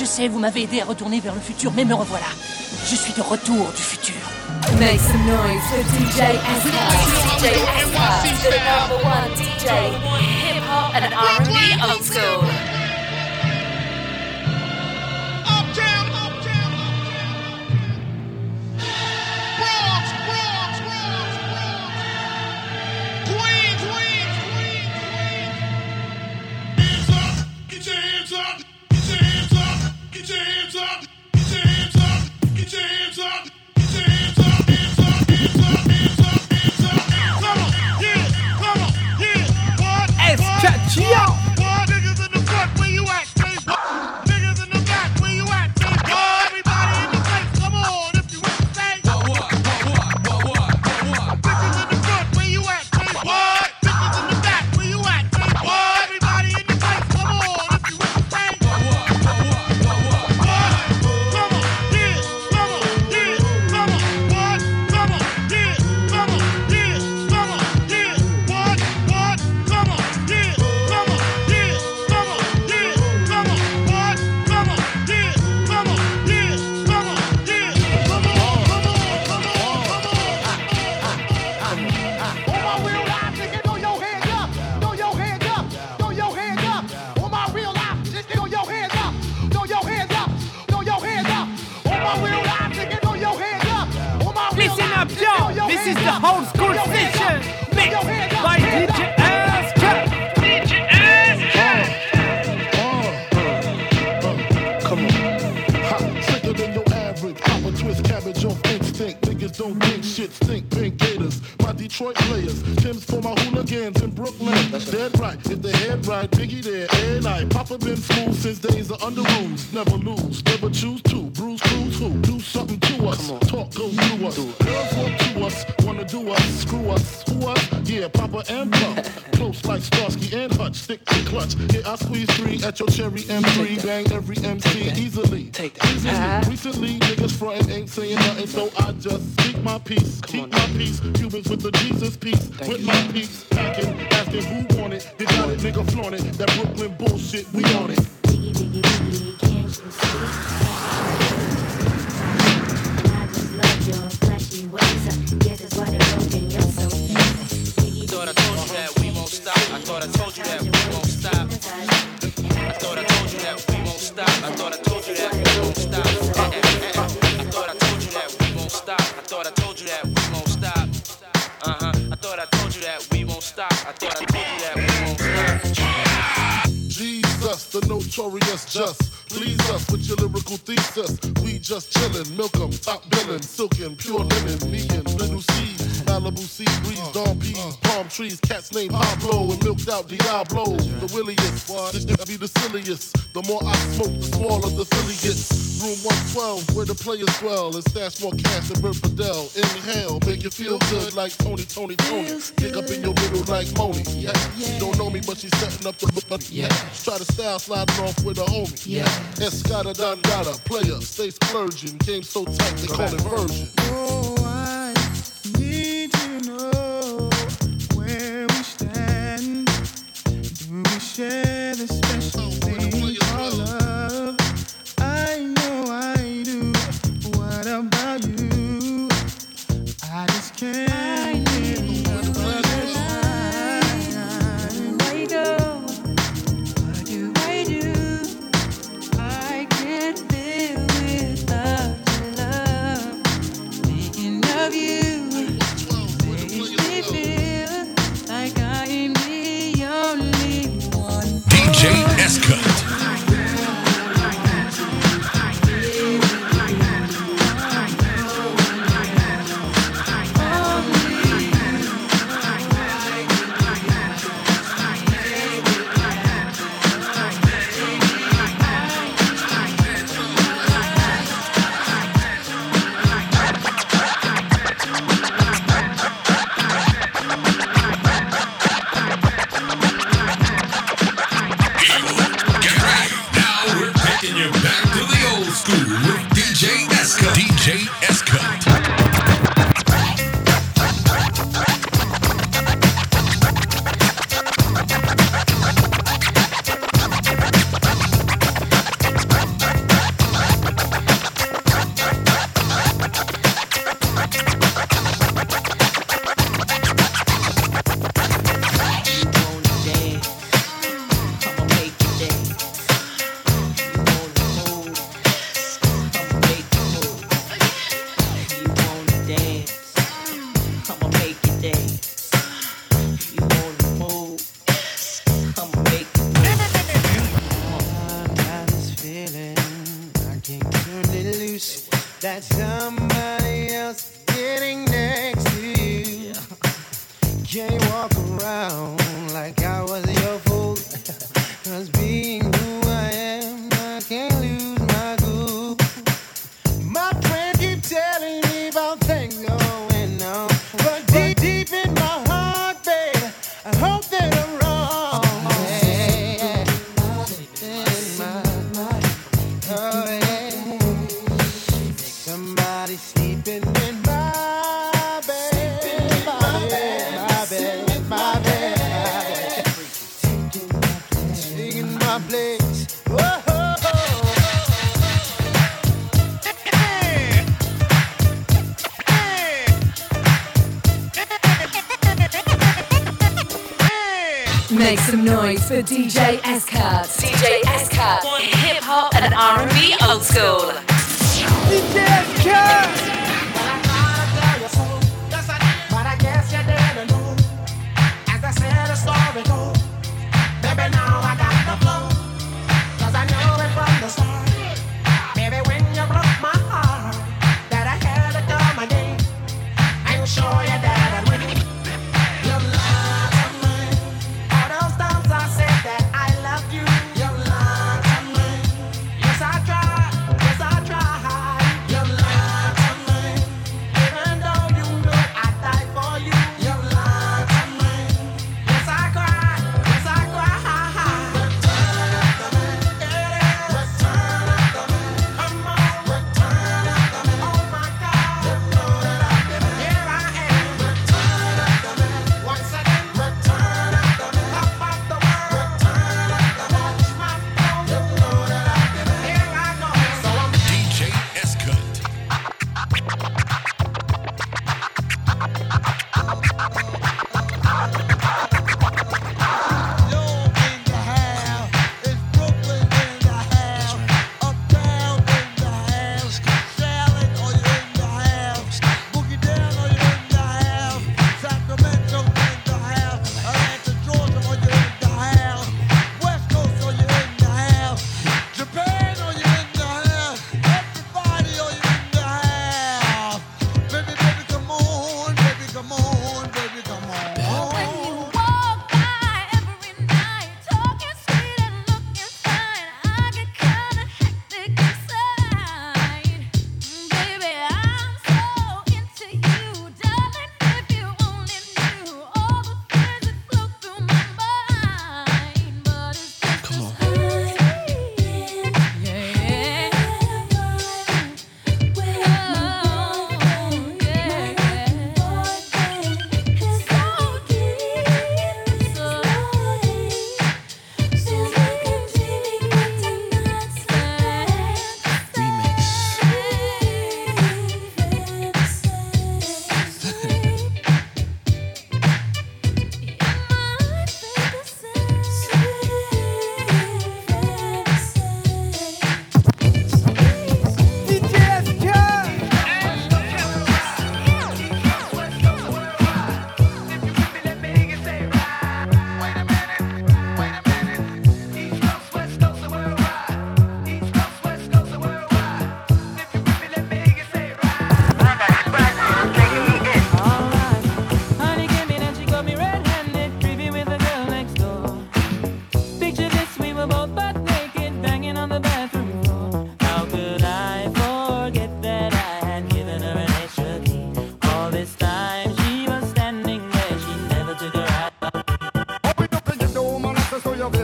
je sais, vous m'avez aidé à retourner vers le futur, mais me revoilà. Je suis de retour du futur. Make some noise DJ. Players. Tim's for my hooligans in Brooklyn. That's Dead right. If the head right, Biggie there. And I. Papa been smooth since days of Underoos. Never lose, never choose to. Bruise, cruise, who? Do something to us. Talk goes through us. Girls want to us. Wanna do us. Screw us. Who us? Yeah, Papa and Pup. Close like Starsky and Hutch. Stick to clutch. Yeah, I squeeze three at your cherry M3. Bang every MC easily. Take that. Easily. Uh-huh. Recently, niggas frontin' ain't saying nothing, so I just speak my peace. Keep on my peace. Cubans with the Jesus piece. with my peace. Packing, asking who want it. They got it, nigga flaunt it. That Brooklyn bullshit, we on it. Thought notorious just. Please us with your lyrical thesis. We just chillin', milk 'em, top billin', silkin', pure linen, me and little C. Malibu sea breeze, dawn peas, palm trees, cats named Pablo and milked out Diablo. The williest, this be the silliest. The more I smoke, the smaller the silly gets. Room 112, where the players dwell, and stash more cash than Bert Fidel. Inhale, make you feel good like Tony, Tony, Tony. Dig up in your middle like Moni. Yeah. She don't know me, but she's setting up the yeah. Try to style sliding off with a homie. Yeah. Escada Dandada, player, stay splurging. Game so tight, they call it version.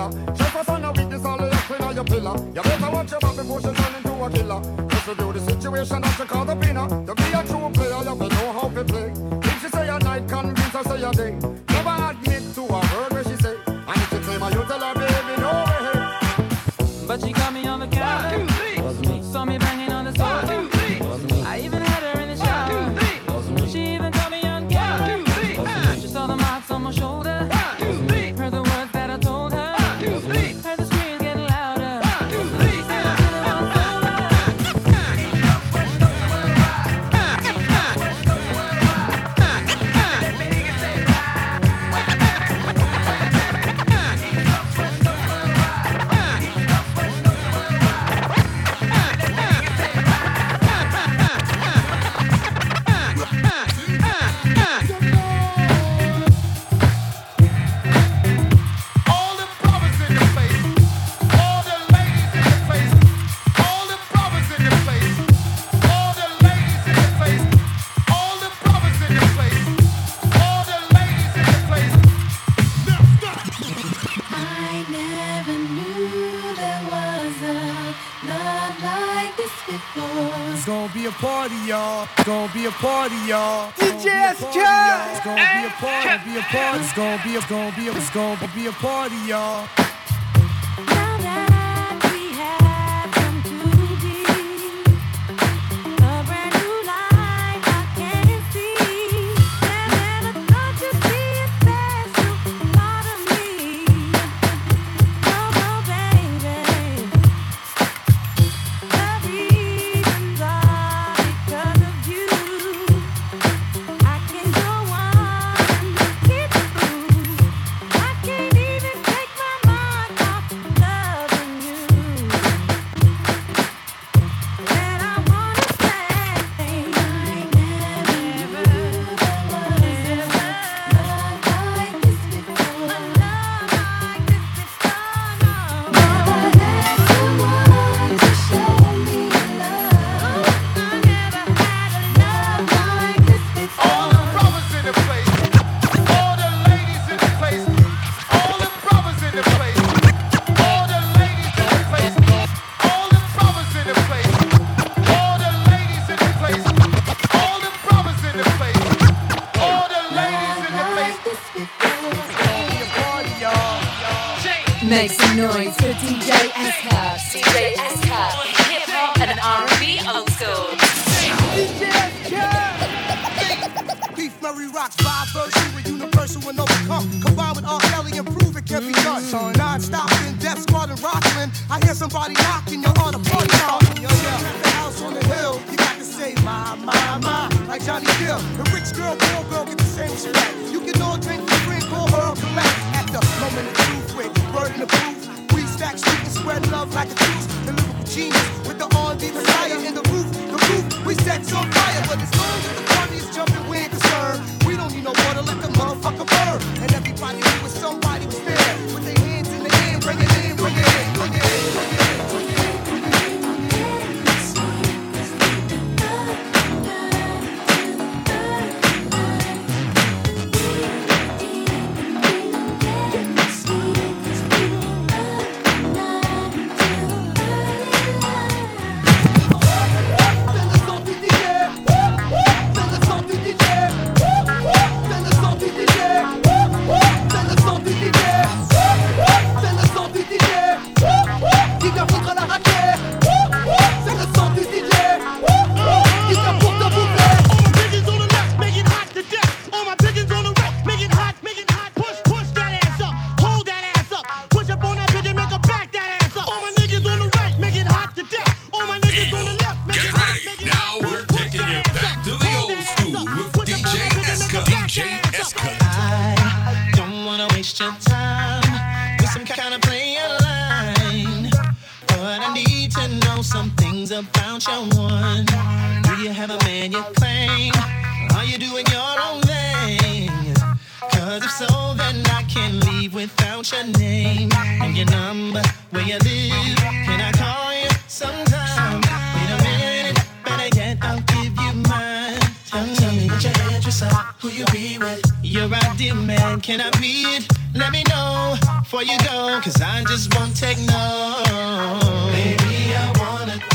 umbrella. Jefferson a weakness all the left in your pillar. You better watch your back before she turn into a killer. Just to do the situation that you call the winner. To be a true player, you better know how to play. If she say a night, convince her say a day. Gonna be a party, y'all. DJ It's gonna be a party. Be a party. It's gonna be a gonna be a it's gonna be a party, y'all. Like Johnny Gill. The rich girl, poor girl get the same respect. You can all drink the drink, call her collect. At the moment of truth, with in the booth, we stack street and spread love like a juice. The lyrical genius with the R&B messiah in the roof, the roof we set on fire. But as long as the party is jumping, we ain't concerned. We don't need no water, let the motherfucker burn. And everybody knew when somebody Cause if so, then I can't leave without your name and your number, where you live. Can I call you sometime? Wait a minute, better yet, I'll give you mine. Tell me what your address are, who you be with. Your ideal man, can I be it? Let me know before you go, cause I just won't take no. Baby, I wanna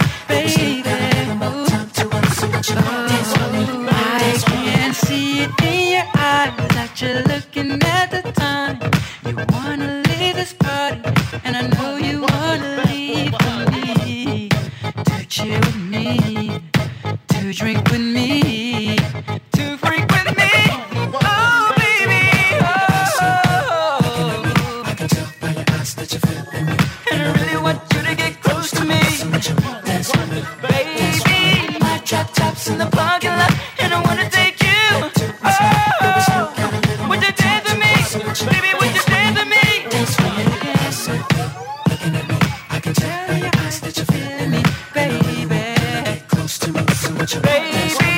I've with. Baby.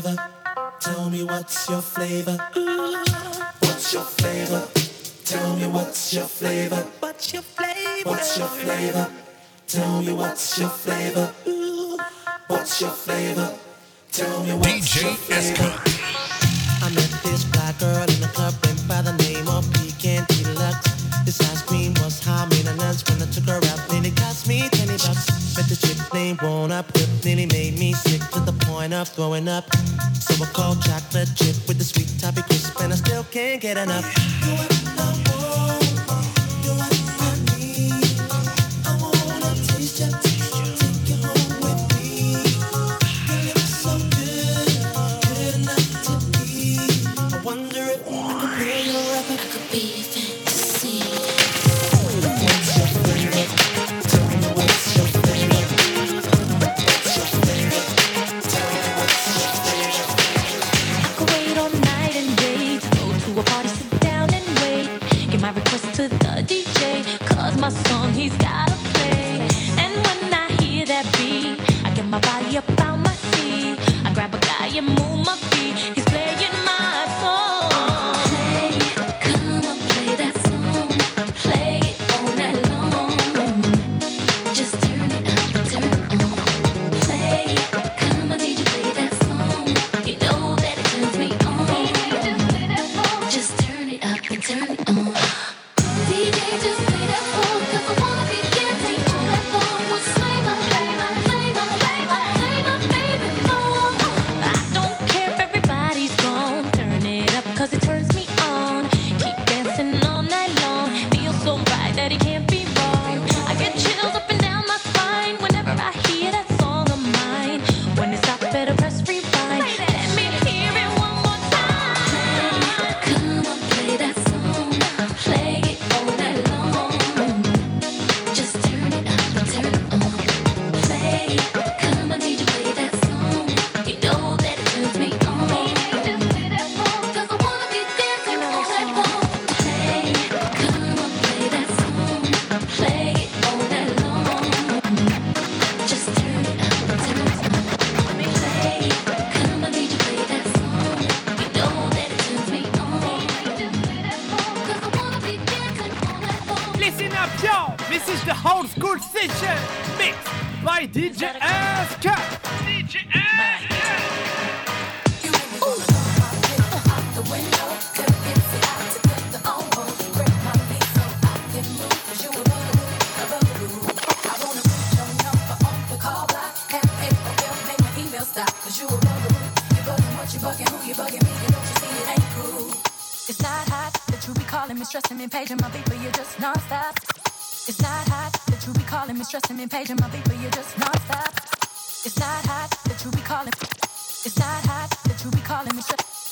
flavor? Tell me what's your flavor? What's your flavor? Tell me what's your flavor? What's your flavor? What's your flavor? Tell me what's your flavor? What's your flavor? Tell me what's DJ your flavor? I met this black girl in the club went by the name of Pecan Deluxe. This ice cream was high maintenance when I took her out, and it cost me 20 bucks. Met the chick named Warner Whip, and nearly made me sick throwing up, throwing up. So I call chocolate chip with the sweet toppy crisp, and I still can't get enough. Stressing me, paging my beat, but you're just non-stop. It's not hot that you be calling me, stressing me, paging my beat, but you're just non-stop. It's not hot that you be calling. It's not hot that you be calling me.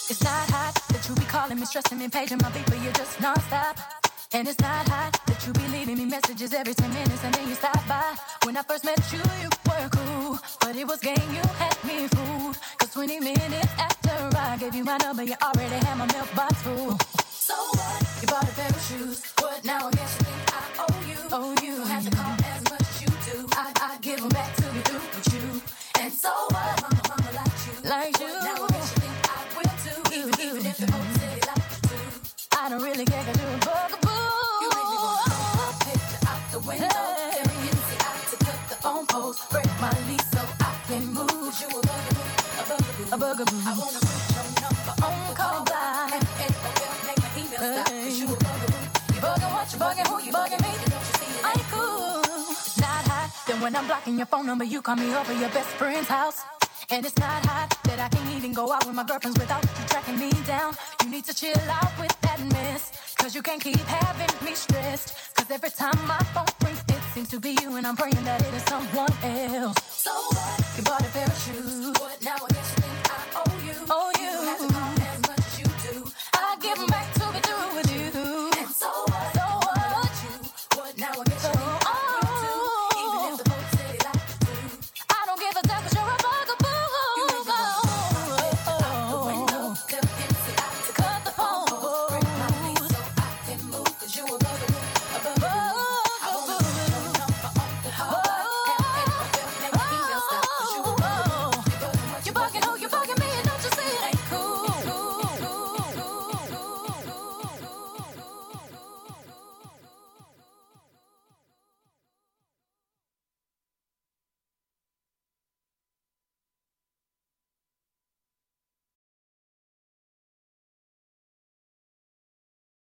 It's not hot that you be calling me, stressing me, paging my beat, but you're just non-stop. And it's not hot that you be leaving me messages every 10 minutes and then you stop by. When I first met you, you were cool. But it was game, you had me fooled. Cause 20 minutes after I gave you my number, you already had my mailbox full. So what? You bought a pair of shoes. What now? I guess you think I owe you. Oh, you. Have to call as much as you do. I, I give them back to be through with you. And so what? Bugaboo. I wanna put your number on call by. And, and, and make my email stop. Cause you a bugaboo. You bugging what? You bugging who? You bugging me? Don't you see it ain't cool? It's not hot. Then when I'm blocking your phone number, you call me over your best friend's house. And it's not hot that I can't even go out with my girlfriends without you tracking me down. You need to chill out with that mess. Cause you can't keep having me stressed. Cause every time my phone rings, it seems to be you, and I'm praying that it is someone else. So what? You bought a pair of shoes. What now? I guess Oh, you.